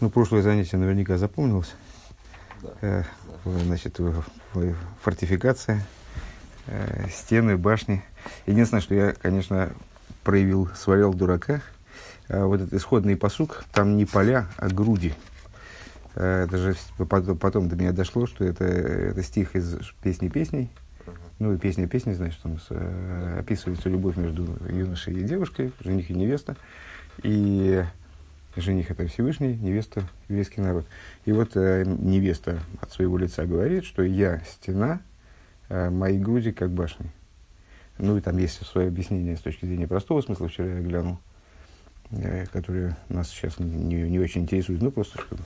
Ну, прошлое занятие наверняка запомнилось. Да. Э, значит, фортификация, э, стены, башни. Единственное, что я, конечно, проявил, сварил дурака. Э, вот этот исходный посук, там не поля, а груди. Э, это же потом, до меня дошло, что это, это стих из песни песней. Ну, и песня песни, значит, там э, описывается любовь между юношей и девушкой, жених и невеста. И жених это Всевышний, невеста еврейский народ. И вот э, невеста от своего лица говорит, что я стена, э, мои груди как башни. Ну и там есть свое объяснение с точки зрения простого смысла, вчера я глянул, э, которое нас сейчас не, не очень интересует, ну просто что.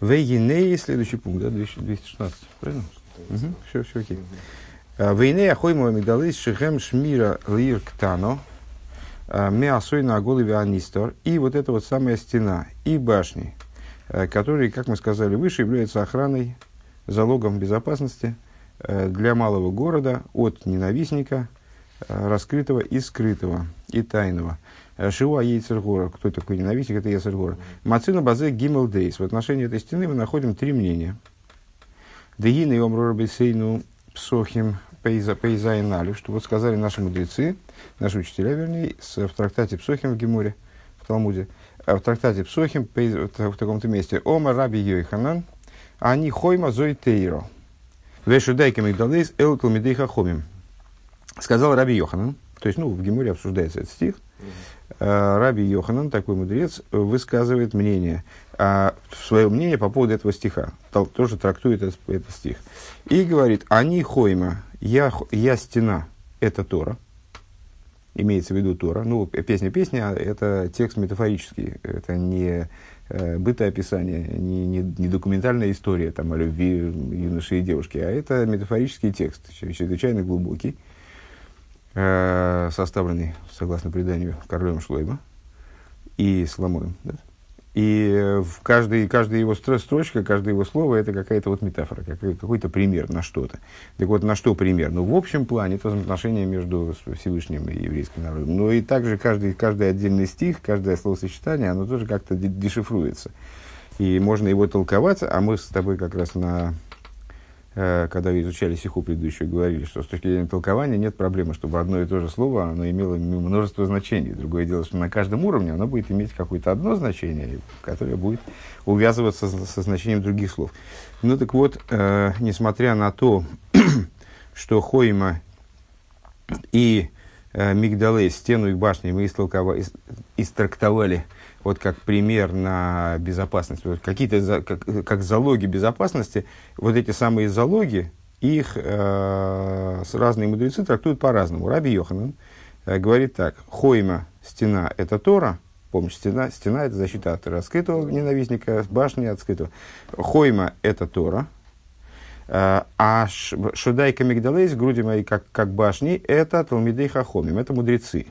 Вейгиней, следующий пункт, да, 200 216, правильно? Все, все окей. Вейней ахоймо мигдалис шехем шмира лир ктано, меасой на голове анистор. И вот эта вот самая стена и башни, э, которые, как мы сказали выше, являются охраной, залогом безопасности э, для малого города от ненавистника, э, раскрытого и скрытого, и тайного. Э, Шиуа Ейцергора. Кто такой ненавистник? Это Ейцергора. Мацина Базе Гимел Дейс. В отношении этой стены мы находим три мнения. Дегина и Омрор Бейсейну Псохим Пейза Пейзайналю, что вот сказали наши мудрецы, наши учителя, вернее, в трактате Псохим в Геморе, в Талмуде, а в трактате Псохим в, таком-то месте, Ома Раби Йойханан, они хойма зой тейро. Вешудайка мигдалейс эл талмидейха хомим. Сказал Раби Йоханан, то есть, ну, в Геморе обсуждается этот стих, Э, Раби Йоханан, такой мудрец, высказывает мнение, а, свое мнение по поводу этого стиха. Тоже трактует этот, этот стих. И говорит, они хойма, я, я стена, это Тора. Имеется в виду Тора. Ну, песня-песня, а это текст метафорический. Это не э, бытоописание, не, не, не документальная история там, о любви юноши и девушки, а это метафорический текст, чрезвычайно глубокий э, составленный, согласно преданию, королем Шлойма и Соломоном. Да? И э, в каждой, каждая его стро- строчка, каждое его слово это какая-то вот метафора, какой- какой-то пример на что-то. Так вот, на что пример? Ну, в общем плане это взаимоотношения между Всевышним и еврейским народом. Но и также каждый, каждый отдельный стих, каждое словосочетание, оно тоже как-то де- дешифруется. И можно его толковать, а мы с тобой как раз на когда изучали стиху предыдущую, говорили, что с точки зрения толкования нет проблемы, чтобы одно и то же слово оно имело множество значений. Другое дело, что на каждом уровне оно будет иметь какое-то одно значение, которое будет увязываться со значением других слов. Ну так вот, э, несмотря на то, что Хойма и э, Мигдалей, стену и башни мы истолкова- ис- истрактовали вот как пример на безопасность, вот какие-то как, как залоги безопасности, вот эти самые залоги, их э, разные мудрецы трактуют по-разному. Раби Йоханан э, говорит так, Хойма, стена, это Тора, помнишь, стена, стена это защита от раскрытого ненавистника, башни от скрытого. Хойма это Тора, Э, а Шудайка Мигдалейс, груди мои как, как башни, это Талмидей Хахомим, это мудрецы.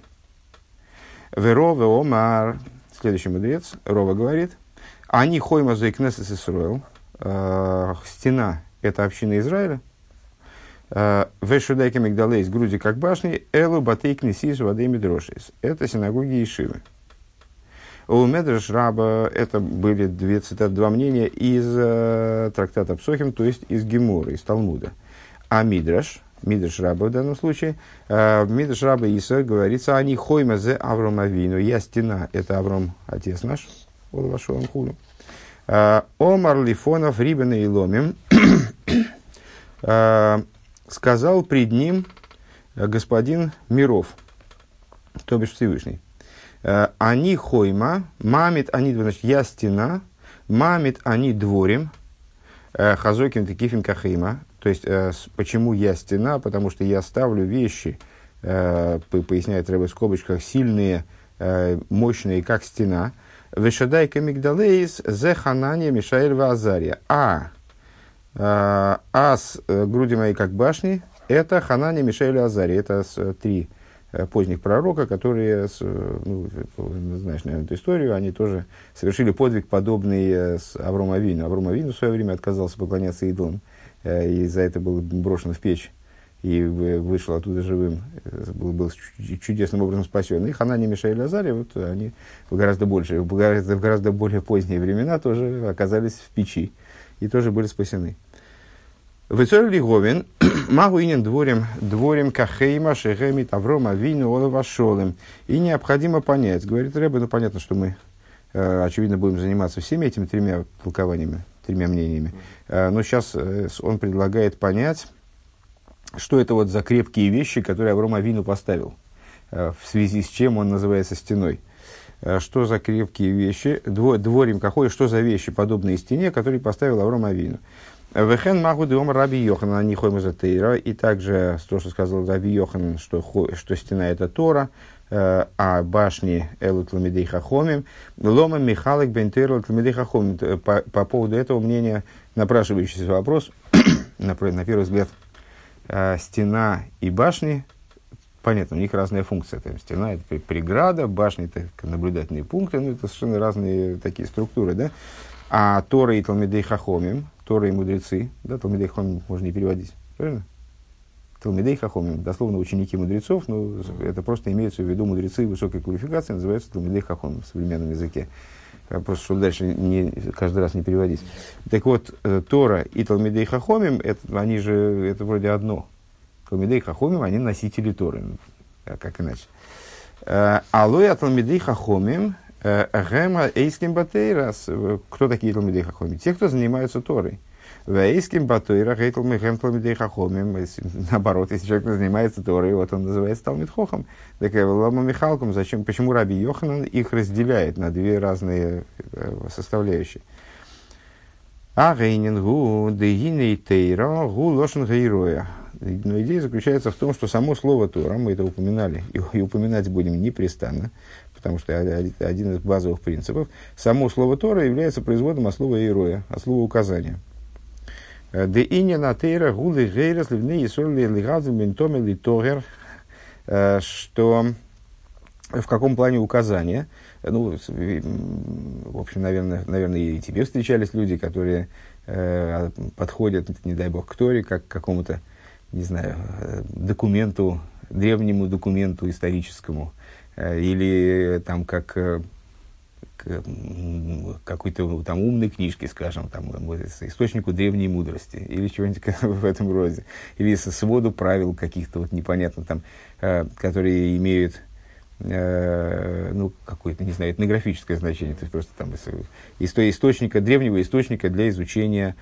Веро Омар, следующий мудрец, Рова говорит, они хойма за Кнесес Исруэл, э, стена – это община Израиля, Э, Вешудайка Мигдалейс, груди как башни, Элу Батей Кнесис Вадей Мидрошис. Это синагоги Ишивы. У Медреш Раба это были две цитаты, два мнения из э, трактата Псохим, то есть из Гемора, из Талмуда. А Мидраш, Мидраш Раба в данном случае, э, в Мидраш Раба Иса говорится, они хойма зе Авром Авину, я стена, это Авром, отец наш, Олвашуам Хулю. Э, Омар Лифонов Рибена и Ломим э, сказал пред ним господин Миров, то бишь Всевышний. Они хойма, мамит они, значит, я стена, мамит они дворим, хазоким текифим кахима. То есть, э, почему я стена? Потому что я ставлю вещи, э, по- поясняет Рэбе в скобочках, сильные, э, мощные, как стена. Вешадайка мигдалейс зе ханания мишаэль вазария. А а с груди моей как башни, это Ханани, Мишель и Азари. Это три поздних пророка, которые, ну, знаешь, наверное, эту историю, они тоже совершили подвиг, подобный с Авром Авину. Авром Авину в свое время отказался поклоняться идолам, и за это был брошен в печь и вышел оттуда живым, был, был чудесным образом спасен. И Ханани, и Азария, вот они в гораздо, больше, в гораздо, в гораздо более поздние времена тоже оказались в печи и тоже были спасены. Вецор Лиговин, Магуинен дворем, дворем Кахейма, Шехеми, Таврома, Вину, Олова, Шолем. И необходимо понять, говорит Рэбе, ну понятно, что мы, э, очевидно, будем заниматься всеми этими тремя толкованиями, тремя мнениями. Э, но сейчас э, он предлагает понять, что это вот за крепкие вещи, которые Авром Авину поставил, в связи с чем он называется стеной. Что за крепкие вещи, дворим какой, что за вещи, подобные стене, которые поставил Авром Авину. Вехен магу дом Раби Йохан, они хойма Тейра, и также то, что сказал Раби Йохан, что, что стена это Тора, э, а башни Элут Ламидей Хахомим, Лома Михалик Бентер Элут Ламидей Хахомим. По, по поводу этого мнения напрашивающийся вопрос, на, на первый взгляд, э, стена и башни, понятно, у них разная функция. Там, стена это преграда, башни это наблюдательные пункты, ну это совершенно разные такие структуры, да. А Тора и Талмидей Хахомим, Тора и мудрецы, да, Талмидей Хахомим можно не переводить, правильно? Талмидей Хахомим, дословно ученики мудрецов, но это просто имеется в виду мудрецы высокой квалификации, называются Талмидей Хахомим в современном языке. А просто, чтобы дальше не, каждый раз не переводить. Так вот, э, Тора и Талмидей Хахомим, это, они же, это вроде одно. Талмидей Хахомим, они носители Торы, а как иначе. Э, Алоя Талмидей Хахомим, Гема Эйским Батейрас. Кто такие Талмидей Хахомим? Те, кто занимаются Торой. В Эйским Батейра Гейтл Мехем Талмидей Хахомим. Наоборот, если человек занимается Торой, вот он называется Талмид Хохом. Так Лама Михалком, зачем, почему Раби Йоханан их разделяет на две разные составляющие? А Гейнин Гу Дегиней Тейра Гу Лошен Гейроя. Но идея заключается в том, что само слово Тора, мы это упоминали, и, и упоминать будем непрестанно, потому что один из базовых принципов, само слово Тора является производом от слова «иероя», от слова «указания». Де иня на тейра гулы гейрас ливны и соли лигазы что в каком плане указания, ну, в общем, наверное, наверное, и тебе встречались люди, которые э, подходят, не дай бог, к Торе, как к какому-то, не знаю, э, документу, древнему документу историческому, Э, или там как какой-то там умной книжки, скажем, там, источнику древней мудрости, или чего-нибудь в этом роде, или со своду правил каких-то вот непонятно там, которые имеют ну, какое-то, не знаю, этнографическое значение, то есть просто там из источника, древнего источника для изучения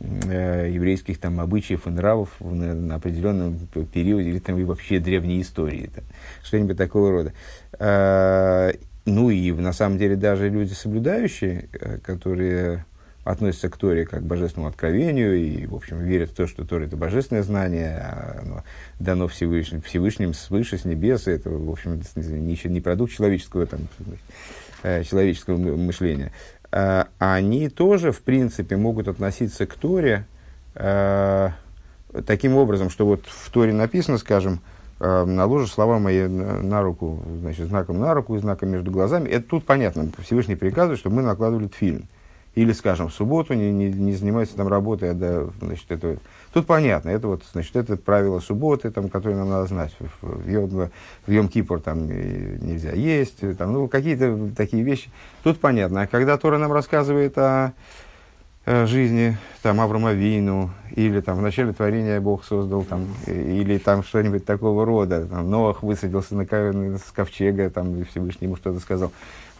э, еврейских там обычаев и нравов на, на определенном периоде, или там и вообще древней истории, что-нибудь такого рода. Ну и на самом деле даже люди соблюдающие, э, которые относятся к Торе как к божественному откровению и, в общем, верят в то, что Тора – это божественное знание, а оно дано Всевышним, Всевышним свыше, с небес, это, в общем, не, не продукт человеческого, там, э, человеческого мышления. А, они тоже, в принципе, могут относиться к Торе э, таким образом, что вот в Торе написано, скажем, наложишь слова мои на руку, значит, знаком на руку и знаком между глазами. Это тут понятно. Всевышний приказывает, чтобы мы накладывали фильм. Или, скажем, в субботу не, не, не занимаются там работой, а да, значит, это Тут понятно, это вот, значит, это правило субботы, там, которое нам надо знать. В, Йом, в Йом Кипур там нельзя есть, там, ну, какие-то такие вещи. Тут понятно. А когда Тора нам рассказывает о жизни там, Авраама Вину, или там в начале творения Бог создал, там, или там что-нибудь такого рода, там, Ноах высадился на, с ковчега, там, и Всевышний ему что-то сказал,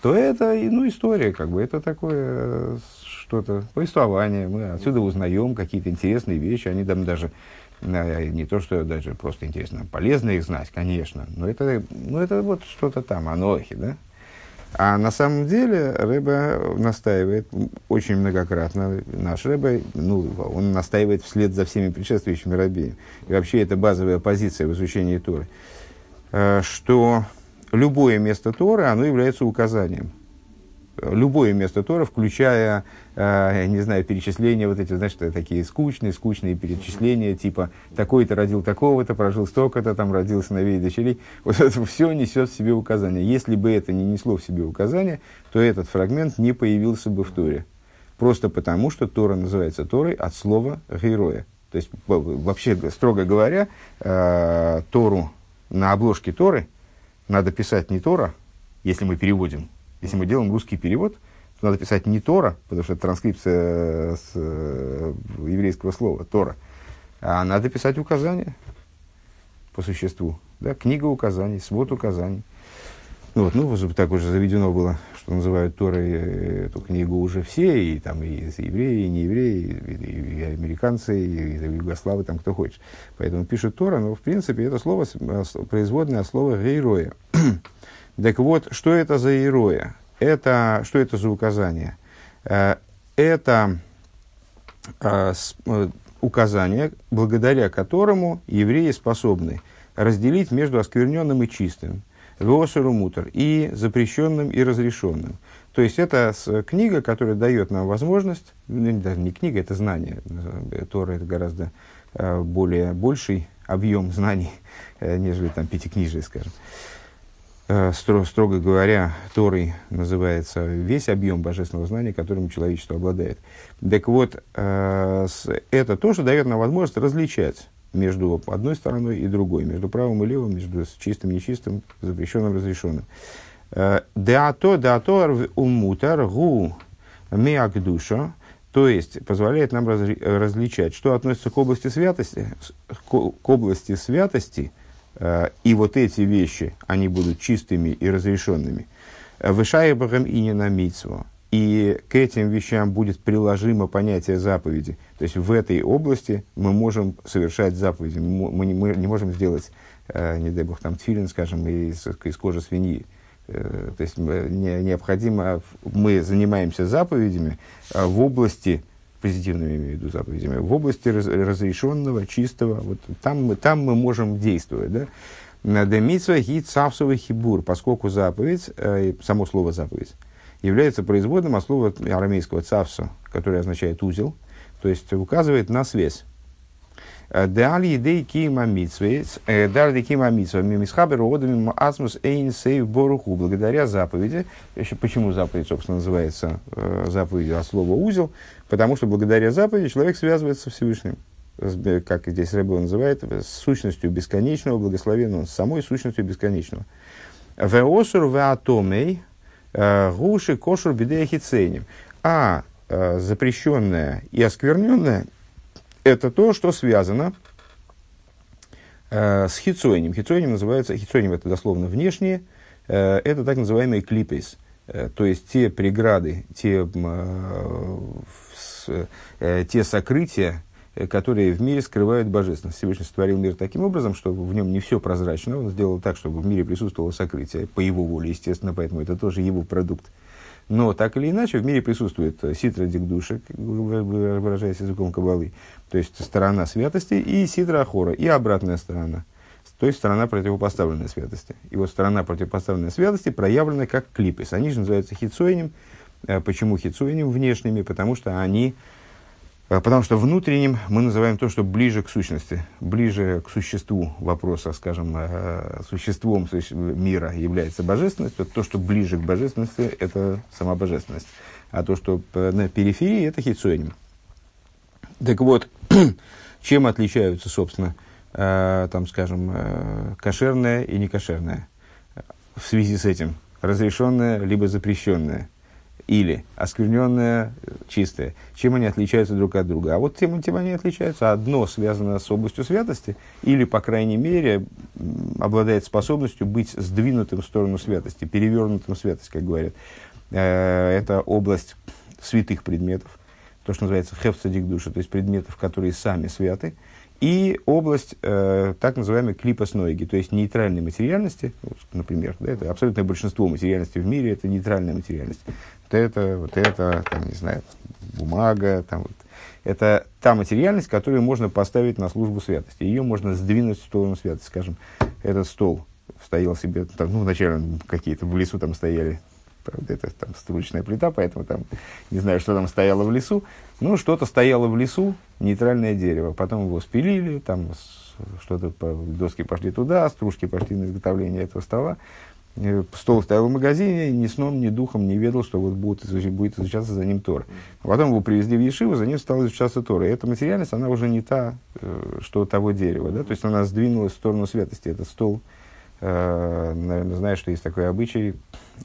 то это, ну, история, как бы, это такое что-то, повествование, мы отсюда узнаем какие-то интересные вещи, они там даже, не то, что даже просто интересно, полезно их знать, конечно, но это, ну, это вот что-то там, анохи, да? А на самом деле Рэбе настаивает очень многократно, наш Рэбе, ну, он настаивает вслед за всеми предшествующими рабеями. И вообще это базовая позиция в изучении Торы, э, что любое место Торы, оно является указанием любое место Тора, включая, э, не знаю, перечисления вот эти, значит, такие скучные, скучные перечисления, типа такой-то родил такого-то, прожил столько-то, там родил сыновей и дочерей. Вот это все несет в себе указания. Если бы это не несло в себе указания, то этот фрагмент не появился бы в Торе. Просто потому, что Тора называется Торой от слова героя. То есть, вообще, строго говоря, э, Тору на обложке Торы надо писать не Тора, если мы переводим. Если мы делаем русский перевод, то надо писать не Тора, потому что это транскрипция с э, еврейского слова Тора, а надо писать указания по существу. Да? Книга указаний, свод указаний. Ну, вот, ну, так уже заведено было, что называют Торой э, эту книгу уже все, и там и евреи, и не евреи, и, и, и американцы, и, и югославы, там кто хочет. Поэтому пишут Тора, но в принципе это слово производное от слова «гейроя». так вот, что это за «героя»? Это, что это за указание? Э, это э, указание, благодаря которому евреи способны разделить между оскверненным и чистым – Веосеру мутер и запрещенным и разрешенным. То есть это книга, которая дает нам возможность, ну, даже не книга, это знание, э, Тора это гораздо э, более больший объем знаний, э, нежели там пятикнижие, скажем. Стро, строго говоря, Торой называется весь объем божественного знания, которым человечество обладает. Так вот, это тоже дает нам возможность различать между одной стороной и другой, между правым и левым, между чистым и нечистым, запрещенным и разрешенным. Э, деато, деато умутар гу миакдуша, то есть позволяет нам различать, что относится к области святости, к области святости, э, и вот эти вещи, они будут чистыми и разрешенными. Вышаебахам и не на и к этим вещам будет приложимо понятие заповеди. То есть в этой области мы можем совершать заповеди. Мы не, мы не можем сделать, э, не дай бог, там тфилин, скажем, из, из кожи свиньи. Э, то есть не, необходимо, мы занимаемся заповедями э, в области, позитивными имею в виду заповедями, в области раз, разрешенного, чистого. Вот там, мы, там мы можем действовать. Да? Демитсва ги цавсовый хибур, поскольку заповедь, э, само слово заповедь, является производным от слова арамейского цавсу, который означает узел, то есть указывает на связь. Дали идей кима митсвейц, э, дали кима митсва, мимисхабер одами благодаря заповеди. Почему заповедь, собственно, называется э, заповедью от слова узел? Потому что благодаря заповеди человек связывается со Всевышним как здесь Рэбе называет, с сущностью бесконечного, благословенного, с самой сущностью бесконечного. Веосур веатомей, Э, гуши кошур бедея А э, запрещенное и оскверненное – это то, что связано э, с хитсойнем. Хитсойнем называется, хитсойнем это дословно внешнее, это так называемые клипейс, то есть те преграды, те, те сокрытия, Э, которые в мире скрывают божественность. Всевышний сотворил мир таким образом, что в нем не все прозрачно. Он сделал так, чтобы в мире присутствовало сокрытие, по его воле, естественно, поэтому это тоже его продукт. Но так или иначе в мире присутствует ситра дикдуша, выражаясь языком кабалы, то есть сторона святости, и ситра ахора, и обратная сторона, то есть сторона противопоставленной святости. И вот сторона противопоставленной святости проявлена как клипес. Они же называются хитсоинем. Э, почему хитсоинем внешними? Потому что они а, потому что внутренним мы называем то, что ближе к сущности, ближе к существу вопроса, скажем, а, существом мира является божественность, то, то, что ближе к божественности, это сама божественность. А то, что на периферии, это хитсуэним. Так вот, чем отличаются, собственно, там, скажем, кошерное и некошерное в связи с этим? Разрешенное либо запрещенное – или оскверненное, чистое. Чем они отличаются друг от друга? А вот тем, тем они отличаются. Одно связано с областью святости, или, по крайней мере, обладает способностью быть сдвинутым в сторону святости, перевернутым в святость, как говорят. Э, это область святых предметов, то, что называется хефцадик душа, то есть предметов, которые сами святы и область э, так называемой клипоснойги, то есть нейтральной материальности, вот, например, да, это абсолютное большинство материальности в мире, это нейтральная материальность. Вот это, вот это, там, не знаю, бумага, там, вот, это та материальность, которую можно поставить на службу святости. Ее можно сдвинуть в сторону святости. Скажем, этот стол стоял себе, там, ну, вначале какие-то в лесу там стояли Правда, это там стручная плита, поэтому там не знаю, что там стояло в лесу. Ну, что-то стояло в лесу, нейтральное дерево. Потом его спилили, там что-то, доски пошли туда, стружки пошли на изготовление этого стола. Э, стол стоял в магазине, ни сном, ни духом не ведал, что вот будет, будет изучаться за ним Тор. Потом его привезли в Ешиву, за ним стал изучаться Тор. И эта материальность, она уже не та, э, что того дерева. Да? То есть она сдвинулась в сторону святости. Этот стол, э, наверное, знаешь, что есть такой обычай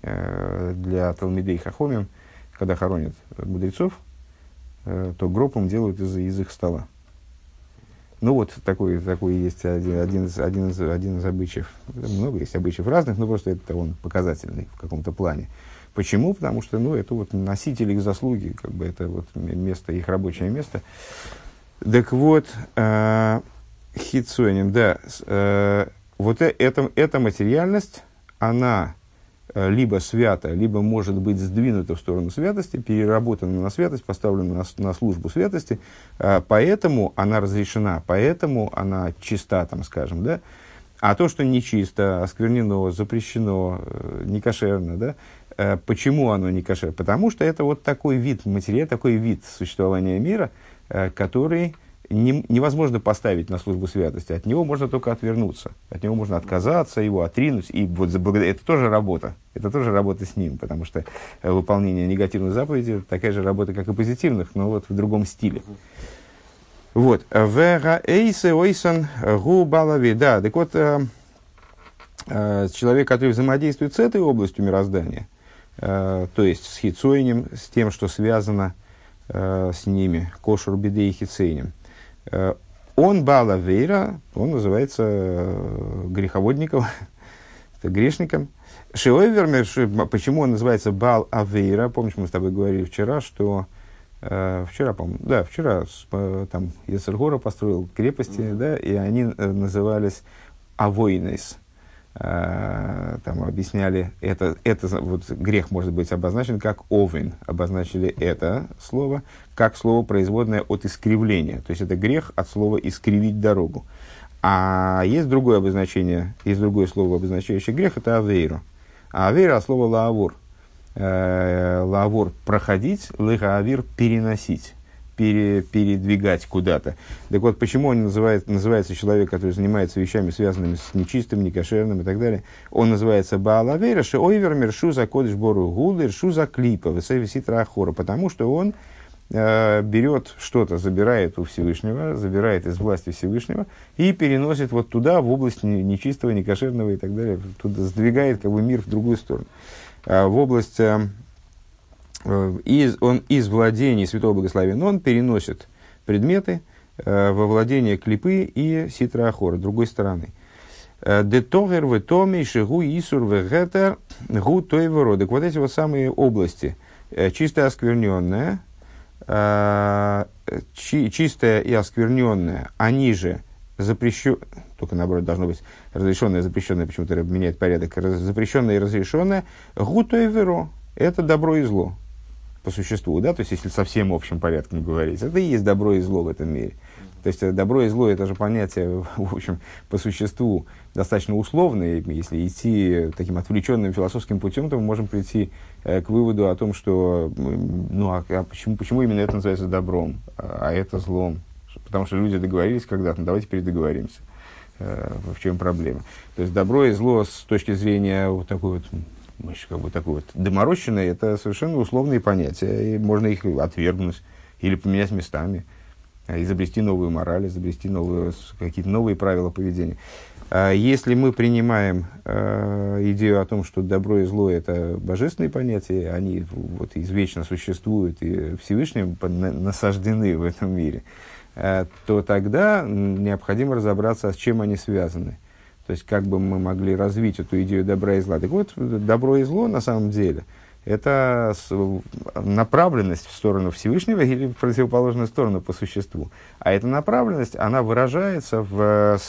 для Талмидей Хахомим, когда хоронят мудрецов, то гроб им делают из, из их стола. Ну вот такой, такой есть один, один, из, один, из, один из обычаев. Много есть обычаев разных, но просто это он показательный в каком-то плане. Почему? Потому что ну, это вот носители их заслуги, как бы это вот место, их рабочее место. Так вот, э, Хитсонин, да, э, вот э, это, эта материальность, она Э, либо свято, либо может быть сдвинуто в сторону святости, переработана на святость, поставлена на, на службу святости, э, поэтому она разрешена, поэтому она чиста, там, скажем, да, а то, что нечисто, осквернено, запрещено, э, некошерно, да, почему оно не кошерно? Потому что это вот такой вид материала, такой вид существования мира, который не, невозможно поставить на службу святости. От него можно только отвернуться. От него можно отказаться, его отринуть. И вот это тоже работа. Это тоже работа с ним, потому что э, выполнение негативных заповедей такая же работа, как и позитивных, но вот в другом стиле. Вот. Вера эйсе ойсон гу балави. Да, так вот, э, э, человек, который взаимодействует с этой областью мироздания, то есть с хицойнем, с тем, что связано с ними, кошур беды и хицейнем, он Бала Вейра, он называется э, греховодником, грешником. Шиойвермер, почему он называется Бал Авейра? Помнишь, мы с тобой говорили вчера, что э, вчера, по да, вчера э, там Ецергора построил крепости, mm-hmm. да, и они э, назывались Авойнес. Э, там объясняли, это, это вот грех может быть обозначен как овен, обозначили это слово, как слово производное от искривления. То есть это грех от слова искривить дорогу. А есть другое обозначение, есть другое слово, обозначающее грех, это авейру. А авейра от слова лаавор. Э, лаавор проходить, лыха переносить пере, передвигать куда-то. Так вот, почему он называет, называется человек, который занимается вещами, связанными с нечистым, некошерным и так далее, он называется Баалавейра, Шиойвер, Мершуза, Кодыш, Бору, Гулдер, Шуза, Клипа, Весевиситра, Ахора, потому что он э, берет что-то, забирает у Всевышнего, забирает из власти Всевышнего и переносит вот туда, в область нечистого, некошерного и так далее, туда сдвигает как бы мир в другую сторону. А в область э, Э, из, он из владений Святого Благословения, он переносит предметы э, во владение клипы и ситра ахора, другой стороны. Э, Детогер в томе шигу исур в гетер гу той Так вот эти вот самые области, э, чистая оскверненная, э, чи, чистая и оскверненная, они же запрещен, только наоборот должно быть разрешенное, запрещенное, почему-то меняет порядок, запрещенное и разрешенное, гу той веро, это добро и зло по существу, да, то есть если совсем общим порядком говорить, это и есть добро и зло в этом мире. То есть э, добро и зло это же понятие, в общем, по существу достаточно условное. Если идти таким отвлеченным философским путем, то мы можем прийти э, к выводу о том, что ну а, а почему, почему именно это называется добром, а, а это злом? Потому что люди договорились когда-то, ну, давайте передоговоримся. Э, в чем проблема? То есть добро и зло с точки зрения вот такой вот как бы такой вот доморощенное, это совершенно условные понятия, и можно их отвергнуть или поменять местами, а, изобрести новую мораль, изобрести новые, какие-то новые правила поведения. А если мы принимаем э, идею о том, что добро и зло это божественные понятия, они вот извечно существуют и Всевышним насаждены в этом мире, то тогда необходимо разобраться, с чем они связаны. То есть, как бы мы могли развить эту идею добра и зла. Так вот, добро и зло на самом деле это направленность в сторону Всевышнего или в противоположную сторону по существу. А эта направленность, она выражается в,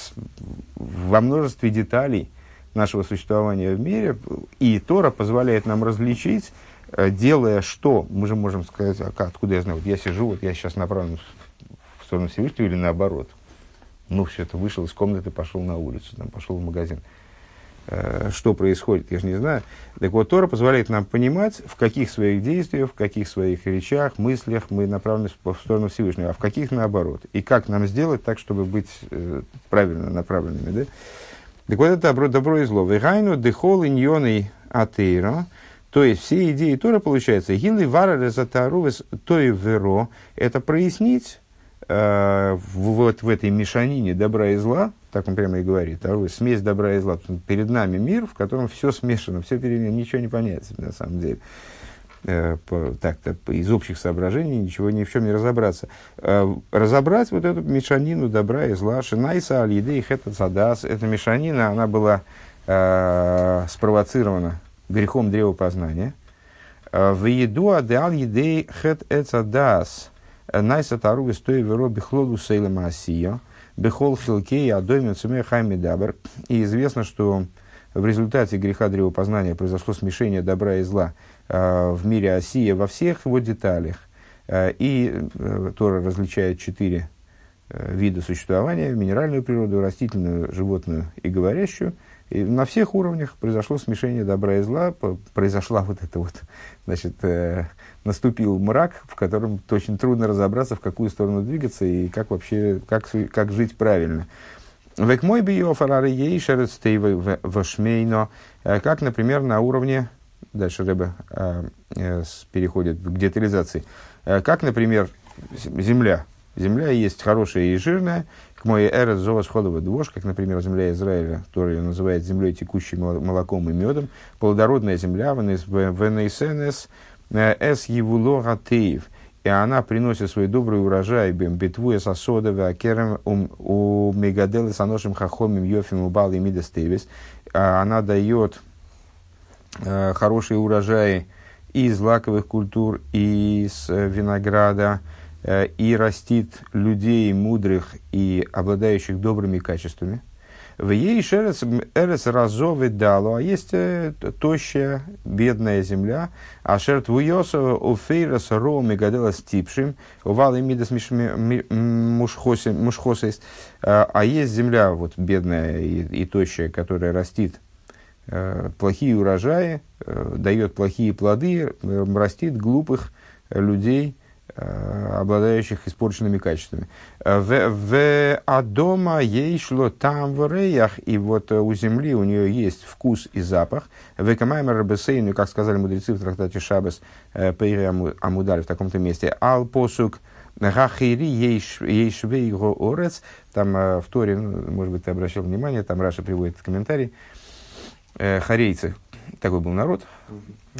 во множестве деталей нашего существования в мире, и Тора позволяет нам различить, э, делая что, мы же можем сказать, а откуда я знаю, вот я сижу, вот я сейчас направлен в сторону Всевышнего или наоборот – ну, все это вышел из комнаты, пошел на улицу, там, пошел в магазин. Э, что происходит, я же не знаю. Так вот, Тора позволяет нам понимать, в каких своих действиях, в каких своих речах, мыслях мы направлены в сторону Всевышнего, а в каких наоборот. И как нам сделать так, чтобы быть э, правильно направленными. Да? Так вот, это добро, добро и зло. Вегайну дехол иньоной атеира. То есть, все идеи Тора, получается, гилы вара резатарувес той веро, это прояснить э, вот в этой мешанине добра и зла, так он прямо и говорит, второй, смесь добра и зла. Перед нами мир, в котором все смешано, все перед ничего не понятно на самом деле. Э, так-то из общих соображений ничего ни в чем не разобраться. Э, разобрать вот эту мешанину добра и зла, шинайса аль-еды и садас, эта мешанина, она была э, спровоцирована грехом древа познания. Э, в еду адеал едей хет эцадас, найса тару истой веро бихлоду сейлема асия, бихол хилкей адоймен цуме хайми дабр. И известно, что в результате греха древа познания произошло смешение добра и зла – Э, в мире Осия во всех его деталях. Э, и э, Тора различает четыре вида существования, минеральную природу, растительную, животную и говорящую. И на всех уровнях произошло смешение добра и зла, произошла вот это вот, значит, э, наступил мрак, в котором очень трудно разобраться, в какую сторону двигаться и как вообще, как, как жить правильно. Век мой био фарары ей вашмейно, как, например, на уровне Дальше Рэбе э, э, переходит к детализации. Э, как, например, земля. Земля есть хорошая и жирная. К моей эре зова сходова двож, как, например, земля Израиля, которую называют землей, текущей молоком и медом. Плодородная земля, венесенес, э, эс евуло гатеев. И она приносит свой добрый урожай, битвуя сосода, вакерем у мегаделы саношим хахомим йофим убал и. Она дает Э, хорошие урожаи из лаковых культур, из э, винограда, и растит людей мудрых и обладающих добрыми качествами. В ей шерец эрес разовы дало, а есть тощая, бедная земля, а шерт вуйосова у фейрас ро мегадела стипшим, увал и мидас мушхосис, а есть земля вот бедная и, и тощая, которая растит Э, плохие урожаи, э, дает плохие плоды, э, растит глупых людей, обладающих испорченными качествами. В Адома ей шло там в реях, и вот у земли у нее есть вкус и запах. В Камаймер Рабесейну, как сказали мудрецы в трактате Шабас, Пейре Амудаль в таком-то месте, Ал посук Гахири ейшвей его орец, там в Торе, ну, может быть, ты обращал внимание, там Раша приводит комментарий, э, харейцы, такой был народ.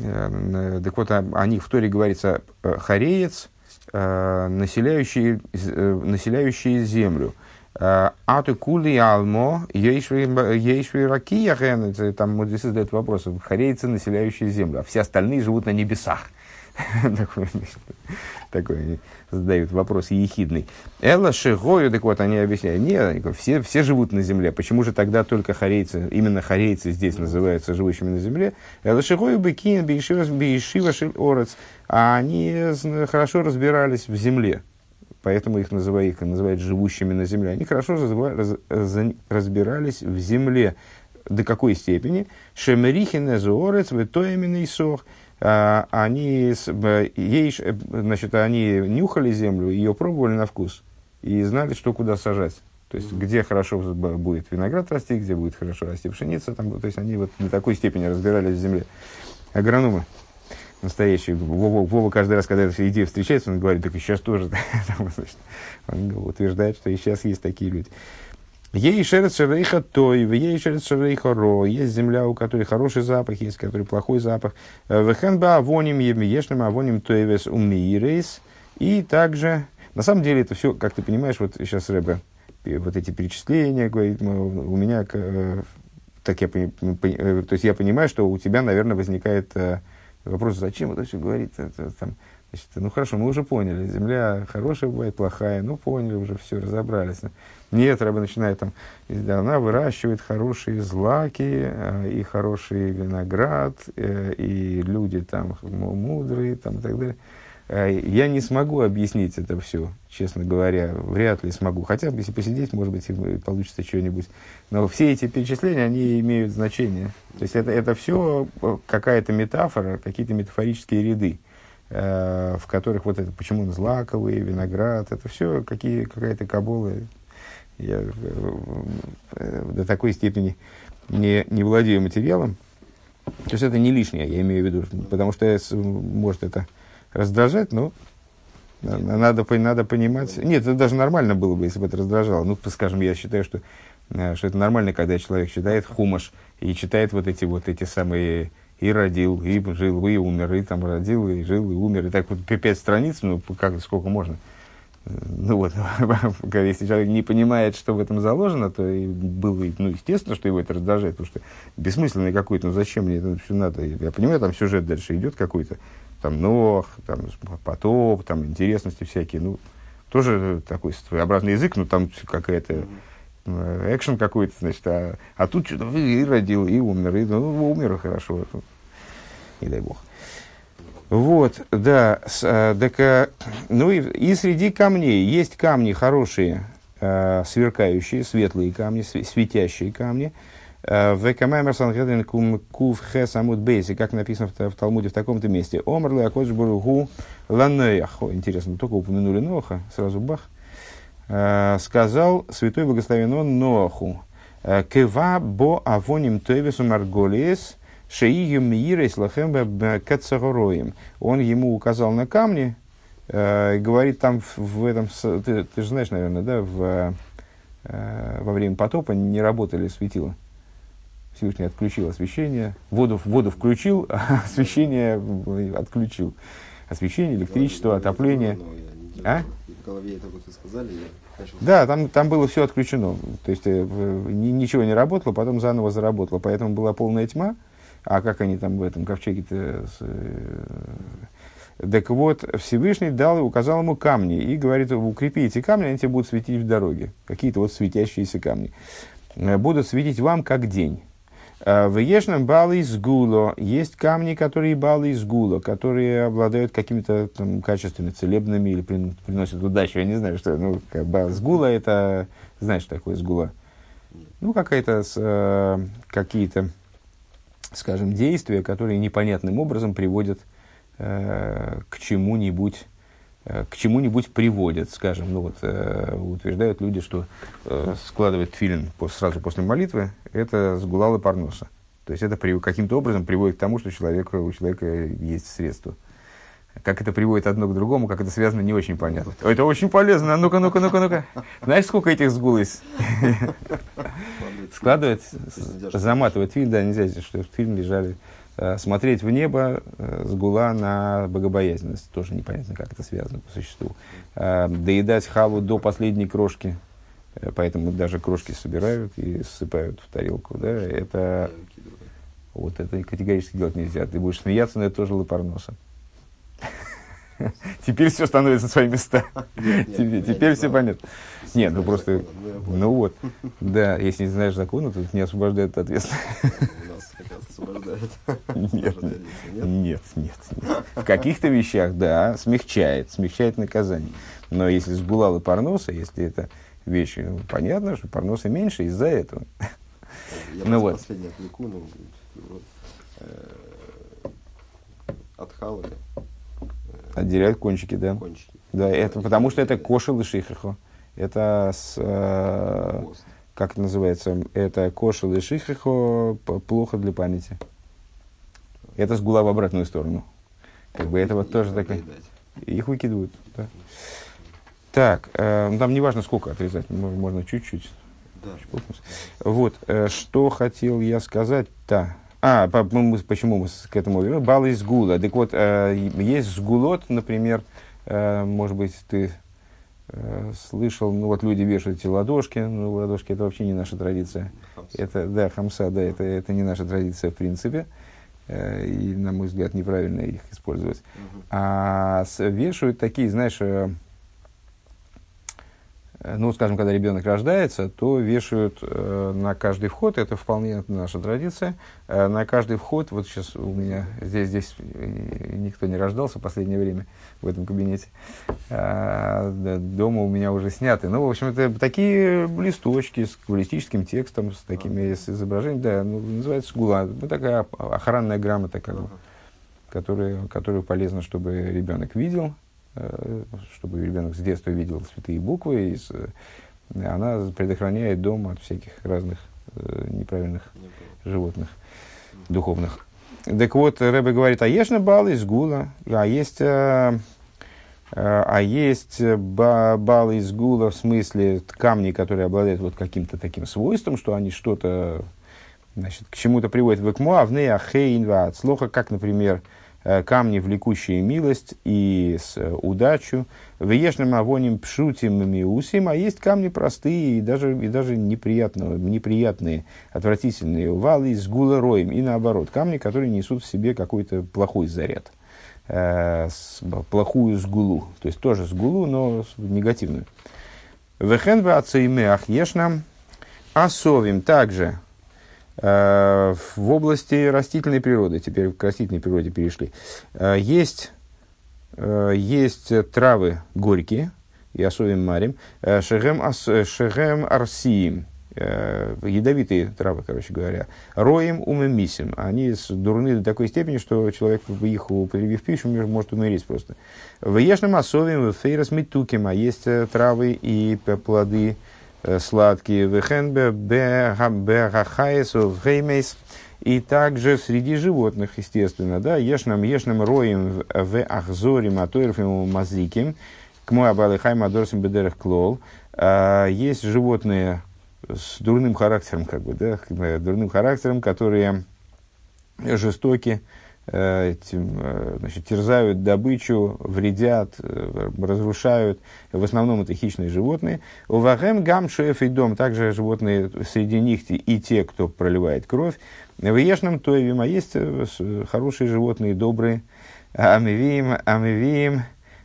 Э, так вот, о, о них в Торе говорится э, э, населяющий, э, населяющий землю. Э, Ату кули алмо, ейшви ракия там мудрецы задают вопрос, харейцы, населяющие землю, а все остальные живут на небесах. такой, задают вопрос ехидный. Элла Шигою, так вот они объясняют, нет, все, все живут на земле, почему же тогда только харейцы, именно харейцы здесь называются живущими на земле? Элла Шигою бекин бейшива орец, а они хорошо разбирались в земле, поэтому их называют, их называют живущими на земле. Они хорошо разбирались в земле. До какой степени? Шемерихин зуорец, в то именно и сох – они, ей, значит, они нюхали землю, ее пробовали на вкус и знали, что куда сажать. То есть, где хорошо будет виноград расти, где будет хорошо расти пшеница. Там, то есть, они вот до такой степени разбирались в земле. Агрономы настоящие. Вова, Вова каждый раз, когда эта идея встречается, он говорит, так и сейчас тоже. он утверждает, что и сейчас есть такие люди. Ей шерец шерейха той, ей шерец шерейха ро. Есть земля, у которой хороший запах, есть, у которой плохой запах. Э, Вехенба авоним ешным авоним тойвес умиирейс. И также, на самом деле, это все, как ты понимаешь, вот сейчас Рэбе, вот эти перечисления, говорит, у меня, э, так я, э, то есть я понимаю, что у тебя, наверное, возникает вопрос, зачем это все говорит, это, там, Значит, ну хорошо, мы уже поняли, земля хорошая бывает, плохая, ну поняли уже, все, разобрались. Нет, рыба начинает там, она выращивает хорошие злаки, э, и хороший виноград, э, и люди там мудрые, там и так далее. Э, я не смогу объяснить это все, честно говоря, вряд ли смогу. Хотя, если посидеть, может быть, получится что-нибудь. Но все эти перечисления, они имеют значение. То есть это, это все какая-то метафора, какие-то метафорические ряды. Э, в которых вот это, почему он злаковый, виноград, это все какие, какая-то кабула, Я э, э, до такой степени не, не владею материалом. То есть это не лишнее, я имею в виду, потому что может это раздражать, но надо, надо понимать. Нет, это даже нормально было бы, если бы это раздражало. Ну, скажем, я считаю, что, э, что это нормально, когда человек читает хумаш и читает вот эти вот эти самые и родил, и жил, и умер, и там родил, и жил, и умер. И так вот пять страниц, ну, как, сколько можно. Ну вот, если человек не понимает, что в этом заложено, то и было, ну, естественно, что его это раздражает, потому что бессмысленный какой-то, ну зачем мне это все надо? Я понимаю, там сюжет дальше идет какой-то, там Нох, там потоп, там интересности всякие, ну, тоже такой своеобразный язык, но там какая-то э, экшен какой-то, значит, а, а тут что-то и родил, и умер, и ну, умер, хорошо, не дай бог. Вот, да, с, а, так, а, ну и, и среди камней есть камни хорошие, а, сверкающие, светлые камни, светящие камни. В Камаймер Санхедрин Кув Амуд Бейси, как написано в, в Талмуде в таком-то месте. Омрлы Акодж Буругу. Интересно, только упомянули Ноха, сразу бах. Сказал святой благословен он Ноаху. Кева бо авоним тойвесу марголиес – Шеигем Миирейс Лахем Кацагороем. Он ему указал на камни, э, говорит там в, в этом, ты, ты же знаешь, наверное, да, в, э, во время потопа не работали светила. Всевышний отключил освещение, воду, воду включил, а освещение отключил. Освещение, электричество, отопление. А? В голове это вот сказали, я Да, там, там было все отключено. То есть э, ничего не работало, потом заново заработало. Поэтому была полная тьма. А как они там в этом ковчеге-то... Э, так вот, Всевышний дал и указал ему камни. И говорит, укрепи эти камни, они тебе будут светить в дороге. Какие-то вот светящиеся камни. Э, будут светить вам, как день. Э, в Ешном балы из гуло есть камни, которые балы из гуло, которые обладают какими-то там, качествами целебными или приносят удачу. Я не знаю, что ну, сгула это знаешь, что такое сгула? Ну, какая-то э, какие-то скажем, действия, которые непонятным образом приводят э, к чему-нибудь, э, к чему-нибудь приводят, скажем, ну вот э, утверждают люди, что э, складывать филин сразу после молитвы это сгулалы парноса. То есть это при, каким-то образом приводит к тому, что человек, у человека есть средства. Как это приводит одно к другому, как это связано, не очень понятно. Это очень полезно. Ну-ка, ну-ка, ну-ка, ну-ка. Знаешь, сколько этих сгул есть? Складывать, заматывать фильм, да, нельзя, что в фильм лежали. Э, смотреть в небо, э, сгула на богобоязненность. Тоже непонятно, как это связано по существу. Э, доедать хаву до последней крошки. Поэтому даже крошки собирают и ссыпают в тарелку. Да? Это, вот это категорически делать нельзя. Ты будешь смеяться, но это тоже лапарноса. Теперь все становится на свои места. Теперь все понятно. Нет, ну просто, ну вот, да, если не знаешь закона, то не освобождает от ответственности. Нет, нет, нет, нет. В каких-то вещах, да, смягчает, смягчает наказание. Но если сгулал и парноса, если это вещи, ну, понятно, что парноса меньше из-за этого. Я ну вот. последний отвлеку, ну, вот, э, Отделяют кончики, да. Кончики. Да, это потому что это кошел и шихрихо. Это с, э, как это называется? Это кошел и шихрихо плохо для памяти. Это сгула в обратную сторону. Как бы это вот тоже такое. Их выкидывают. Да. Так, э, ну, там не важно сколько отрезать, можно чуть-чуть. Да. Вот, э, что хотел я сказать-то. А, почему мы к этому вернули? Бал из гула. Так вот, э, есть сгулот, например, э, может быть, ты э, слышал, ну вот люди вешают эти ладошки, ну ладошки это вообще не наша традиция. Хамса. Это, да, хамса, да, это, это не наша традиция в принципе. И, на мой взгляд, неправильно их использовать. Угу. А вешают такие, знаешь, ну, скажем, когда ребенок рождается, то вешают э, на каждый вход, это вполне наша традиция, э, на каждый вход, вот сейчас у меня здесь, здесь э, никто не рождался в последнее время в этом кабинете, э, дома у меня уже сняты. Ну, в общем, это такие листочки с квалистическим текстом, с такими с изображениями, да, ну, называется гула, ну, такая охранная грамота, как бы, которую, которую полезно, чтобы ребенок видел, Э, чтобы ребенок с детства видел святые буквы, и она предохраняет дом от всяких разных э, неправильных животных духовных. Так вот, Рэбе говорит, а ешна бал из гула, а есть, а, а есть бал из гула в смысле камни, которые обладают вот каким-то таким свойством, что они что-то, значит, к чему-то приводят. В экму, а в ней ахейн от слоха, как, например, Э, камни, влекущие милость и с, э, удачу. В ешном авоним пшутим миусим, а есть камни простые и даже, и даже неприятные, неприятные, отвратительные. Валы с гулароем и наоборот. Камни, которые несут в себе какой-то плохой заряд. Э, плохую сгулу. То есть тоже сгулу, но негативную. Вехен ацеймеах ешнам асовим также Э, в области растительной природы, теперь к растительной природе перешли, э, есть, э, есть травы горькие, и особенно марим, шегем, шегем арсиим, ядовитые травы, короче говоря, роем умемисим. Они дурны до такой степени, что человек, их употребив в пищу, может умереть просто. В ешном особим, в фейрос митуким, а есть травы и плоды, Э, сладкие вехенбе бехахаесу вхеймейс и также среди животных, естественно, да, ешнам ешнам роем в ахзорим атоирфим мазиким, к мой абалыхайм адорсим бедерах клол, а, есть животные с дурным характером, как бы, да, дурным характером, которые жестоки, Э, э, значит, терзают добычу, вредят, э, разрушают. В основном это хищные животные. Увагем гам шеф и дом. Также животные, среди них и те, кто проливает кровь. В ешном тоевим, а есть хорошие животные, добрые. Амивим, амивим,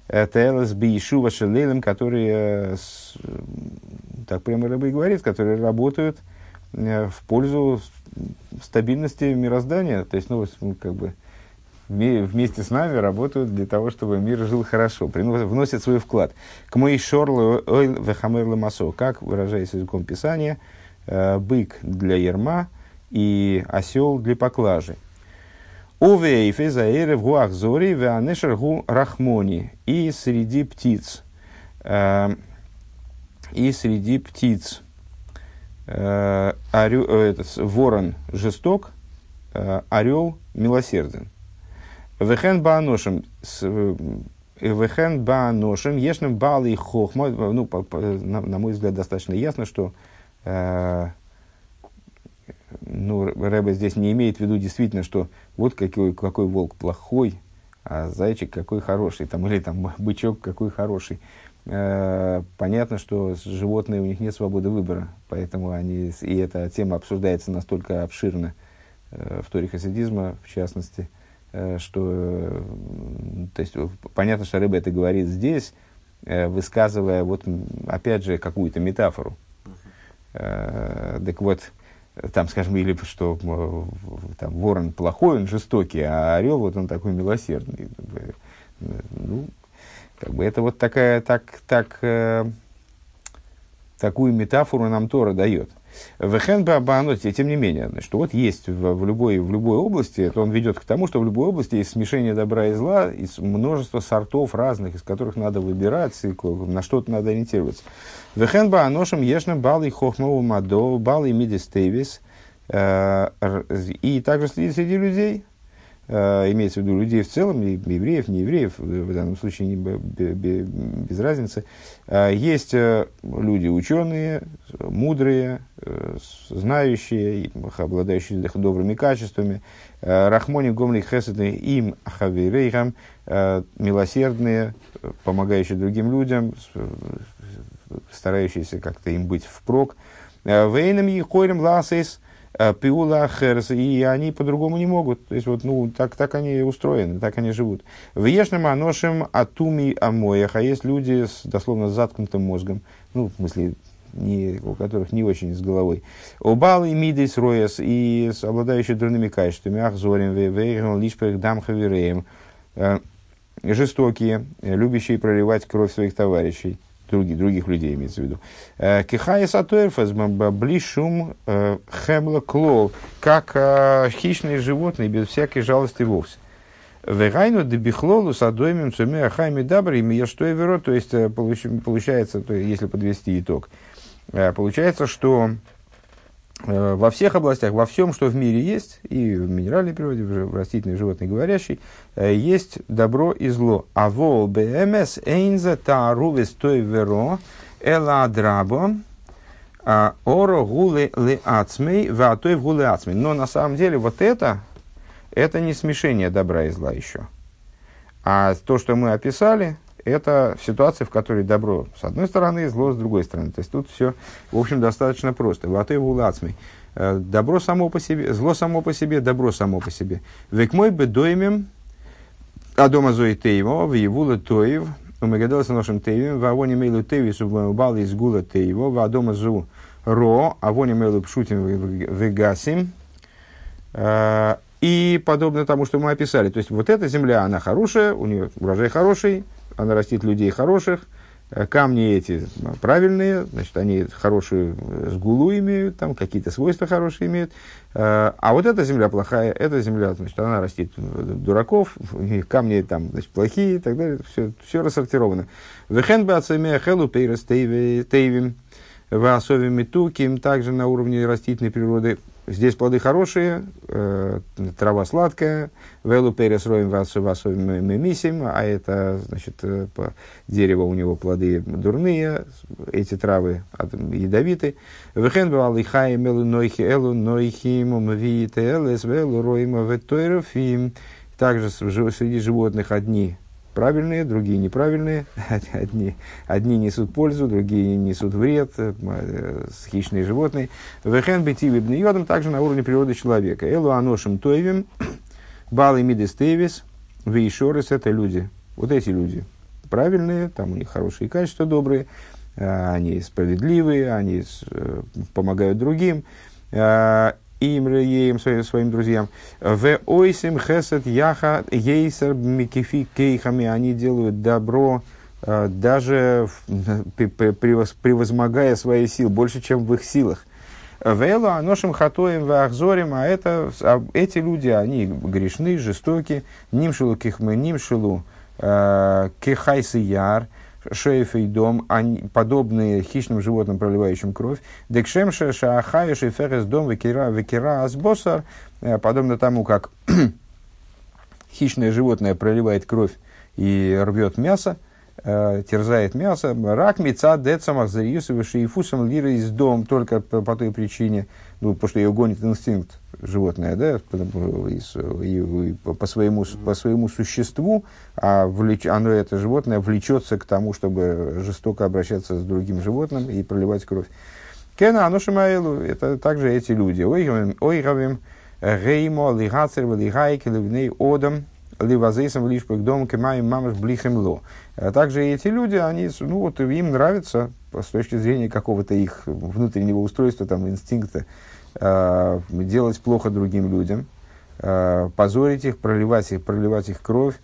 телес биишува шелелем, которые, так прямо рыба и говорит, которые работают в пользу стабильности мироздания. То есть, ну, как бы, вместе с нами работают для того, чтобы мир жил хорошо, вносят свой вклад. К моей шорлу ойл вехамер масо, как выражается языком Писания, э, бык для ерма и осел для поклажи. Уве и фезаэре в гуах зори веанешер гу рахмони. И среди птиц. Э, и среди птиц. Э, орел, этот, ворон жесток, орел милосерден. Вехен бааношем, э, Вехен бааношем, ешнем балы хохма. Ну, по, по, на, на мой взгляд, достаточно ясно, что э, ну, Рэбе здесь не имеет в виду действительно, что вот какой, какой волк плохой, а зайчик какой хороший, там, или там бычок какой хороший. Э, понятно, что животные, у них нет свободы выбора, поэтому они, и эта тема обсуждается настолько обширно э, в Торе хасидизма, в частности, что, э, то есть, понятно, что рыба это говорит здесь, э, высказывая, вот, опять же, какую-то метафору. Так вот, там, скажем, или что там, ворон плохой, он жестокий, а орел вот он такой милосердный. Ну, как бы это вот такая, так, так, такую метафору нам Тора дает. Вехен Бааноте, тем не менее, значит, вот есть в, в, любой, в любой области, это он ведет к тому, что в любой области есть смешение добра и зла, из множества сортов разных, из которых надо выбирать, и на что-то надо ориентироваться. Вехен Бааношем Ешна Бали Хохмау Мадо, Бали Мидис Тейвис, э, и также среди людей, Uh, имеется в виду людей в целом, евреев, не евреев, в данном случае не, без разницы. Uh, есть uh, люди ученые, мудрые, знающие, обладающие добрыми качествами. Рахмони гомли хесады им хавирейхам, милосердные, помогающие другим людям, старающиеся как-то им быть впрок. Вейнам и койрем ласейс – Э, пиула херс, и они по-другому не могут. То есть, вот, ну, так, так они устроены, так они живут. В ешном аношем атуми амоях, а есть люди с дословно заткнутым мозгом, ну, в смысле, не, у которых не очень с головой. Обал и мидис рояс, и обладающие дурными качествами, ахзорим, вейгон, лишпех, дамхавереем, э, жестокие, любящие проливать кровь своих товарищей других, других людей имеется в виду. Э, Кихая сатуэрфас блишум э, хемла клол, как э, хищные животные, без всякой жалости вовсе. Вегайну дебихлолу садоймим цуме ахайми дабри что и веро, то есть получается, если подвести итог. Получается, что во всех областях, во всем, что в мире есть, и в минеральной природе, в растительной, животной, говорящей, есть добро и зло. А во БМС эйнза таарувес той веро эла драбо оро гулы ли ацмей ватой в гулы ацмей. Но на самом деле вот это, это не смешение добра и зла еще. А то, что мы описали, это ситуация, в которой добро с одной стороны, зло с другой стороны. То есть тут все, в общем, достаточно просто. Ватой в гулы ацмей. Э, добро само по себе, зло само по себе, добро само по себе. Век мой бы доймем, а дома зои тейво, в Евула тоев, умегадался нашим тейвим, в авоне мейлу тейвис, убал из гула тейво, в дома зу ро, авоне мейлу пшутим вегасим. Э, и подобно тому, что мы описали. То есть, вот эта земля, она хорошая, у нее урожай хороший, она растит людей хороших, Э, камни эти правильные, значит, они хорошую э, сгулу имеют, там какие-то свойства хорошие имеют. Э, а вот эта земля плохая, эта земля, значит, она растит дураков, камни там, значит, плохие и так далее. Все, все рассортировано. Вехен бацеме тейвим, ваасовим также на уровне растительной природы Здесь плоды хорошие, э, трава сладкая, велу перес роем мемисим, а это, значит, э, по, дерево у него плоды дурные, эти травы ядовиты. Вехен бывал и хай мелу нойхи элу нойхиму мвиите элес велу роима ветойрофим. Также среди животных одни правильные, другие неправильные. Одни, одни несут пользу, другие несут вред, э, хищные животные. Вехен бетиви йодом также на уровне природы человека. Элу аношим тойвим, балы мидес тевис, вейшорес это люди. Вот эти люди правильные, там у них хорошие качества, добрые, э, они справедливые, они э, помогают другим им ей своим, своим друзьям. В ойсим хесед яха ейсер микифи кейхами. Они делают добро, э, даже превозмогая свои силы, больше, чем в их силах. Вейла аношим хатоем вахзорим, а это, а эти люди, они грешны, жестоки, нимшилу кихмы, нимшилу э, кихайсы яр, шейф и дом, они, подобные хищным животным, проливающим кровь. Декшемша шаахаю шейферес дом векира, векира асбосар, э, подобно тому, как хищное животное проливает кровь и рвет мясо, э, терзает мясо. Рак меца децамах зариюсовы шейфусом лира из дом только по, по той причине, ну, потому что ее гонит инстинкт животное, да, по, по, своему, по своему существу, а влеч, оно, это животное, влечется к тому, чтобы жестоко обращаться с другим животным и проливать кровь. Кена, оно шимаэлу, это также эти люди. Ойгавим, реймо, лигацер, лигайки, ливней, одам, ливазейсом, лишь к дому, кемаем, мамаш, блихем ло. А также эти люди, они, ну вот им нравится с точки зрения какого-то их внутреннего устройства, там, инстинкта, э, делать плохо другим людям, э, позорить их, проливать их, проливать их кровь,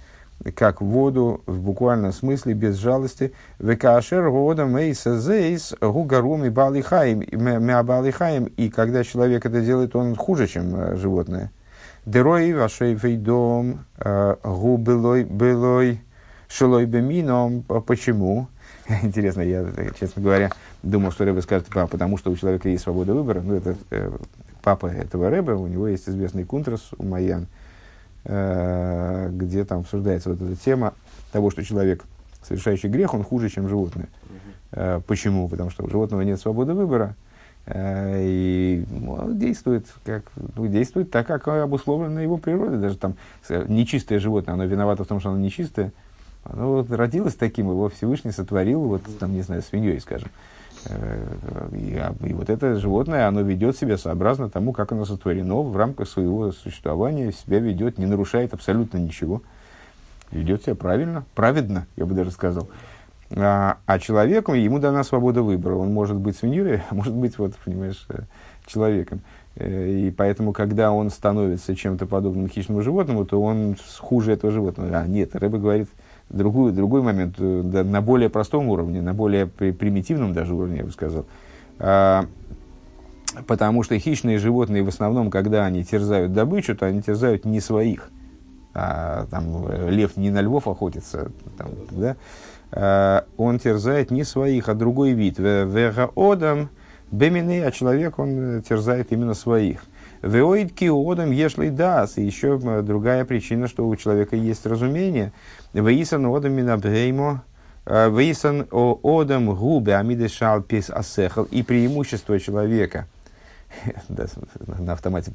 как воду в буквальном смысле, без жалости. Векашер года мейса зейс гугарум и балихаем, балихаем. И когда человек это делает, он хуже, чем э, животное. Дерой вашей вейдом э, гу былой былой шелой бемином. Почему? Интересно, я, честно говоря, думал, что Рэбе скажет, а, потому что у человека есть свобода выбора. Ну, это э, папа этого Рэбе, у него есть известный кунтрас у Майян, э, где там обсуждается вот эта тема того, что человек, совершающий грех, он хуже, чем животное. Э, почему? Потому что у животного нет свободы выбора, э, и ну, действует, как, ну, действует так, как обусловлено его природой. Даже там нечистое животное, оно виновато в том, что оно нечистое, оно вот родилось таким, его Всевышний сотворил, вот там, не знаю, свиньей, скажем. Э, и, а, и вот это животное, оно ведет себя сообразно тому, как оно сотворено в рамках своего существования, себя ведет, не нарушает абсолютно ничего. Ведет себя правильно, праведно, я бы даже сказал. А, а человеку, ему дана свобода выбора. Он может быть свиньей, а может быть, вот, понимаешь, э, человеком. Э, и поэтому, когда он становится чем-то подобным хищному животному, то он хуже этого животного. А нет, Рэба говорит, другой, другой момент, э, да, на более простом уровне, на более примитивном даже уровне, я бы сказал. А, потому что хищные животные в основном, когда они терзают добычу, то они терзают не своих. а там лев не на львов охотится, там, да, а, он терзает не своих, а другой вид. Вега одам бемины, а человек, он терзает именно своих. Веоид киодам ешлей дас. И еще другая причина, что у человека есть разумение. Веисан одам минабреймо, веисан одам губе амидешал пес асехал. И преимущество человека – да, на автомате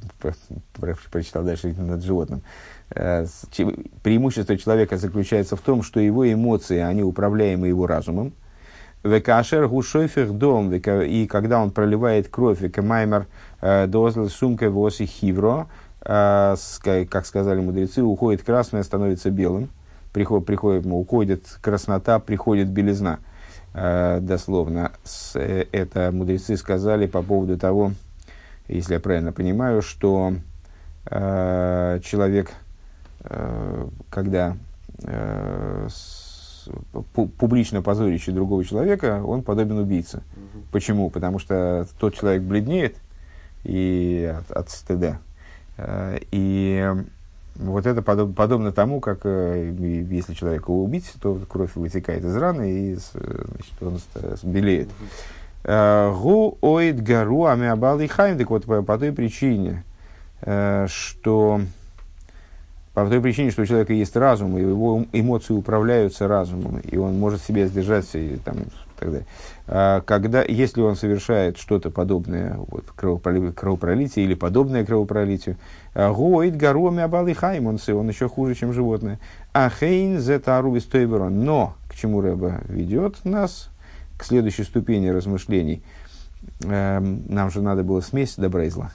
прочитал дальше над животным. Э, преимущество человека заключается в том, что его эмоции, они управляемы его разумом. Векашер гушойфер дом, и когда он проливает кровь, векамаймер э, дозл сумка воси хивро, э, как сказали мудрецы, уходит красное, становится белым. Приход, приходит, уходит краснота, приходит белизна. Дословно. Это мудрецы сказали по поводу того, если я правильно понимаю, что э, человек, э, когда э, публично позорящий другого человека, он подобен убийце. Угу. Почему? Потому что тот человек бледнеет и от, от стыда. Э, и вот это подоб, подобно тому, как э, если человека убить, то кровь вытекает из раны и значит, он белеет. Угу. Гу оид гару амиабал и хайм. Так вот, по, по той причине, э, что по той причине, что у человека есть разум, и его эмоции управляются разумом, и он может себя сдержать и так далее. А когда, если он совершает что-то подобное вот, кровопролитие или подобное кровопролитию, гоид гароми абалы хаймонсы, он еще хуже, чем животное. А хейн зетару Но к чему Рэба ведет нас, к следующей ступени размышлений, э, нам же надо было смесь добра и зла.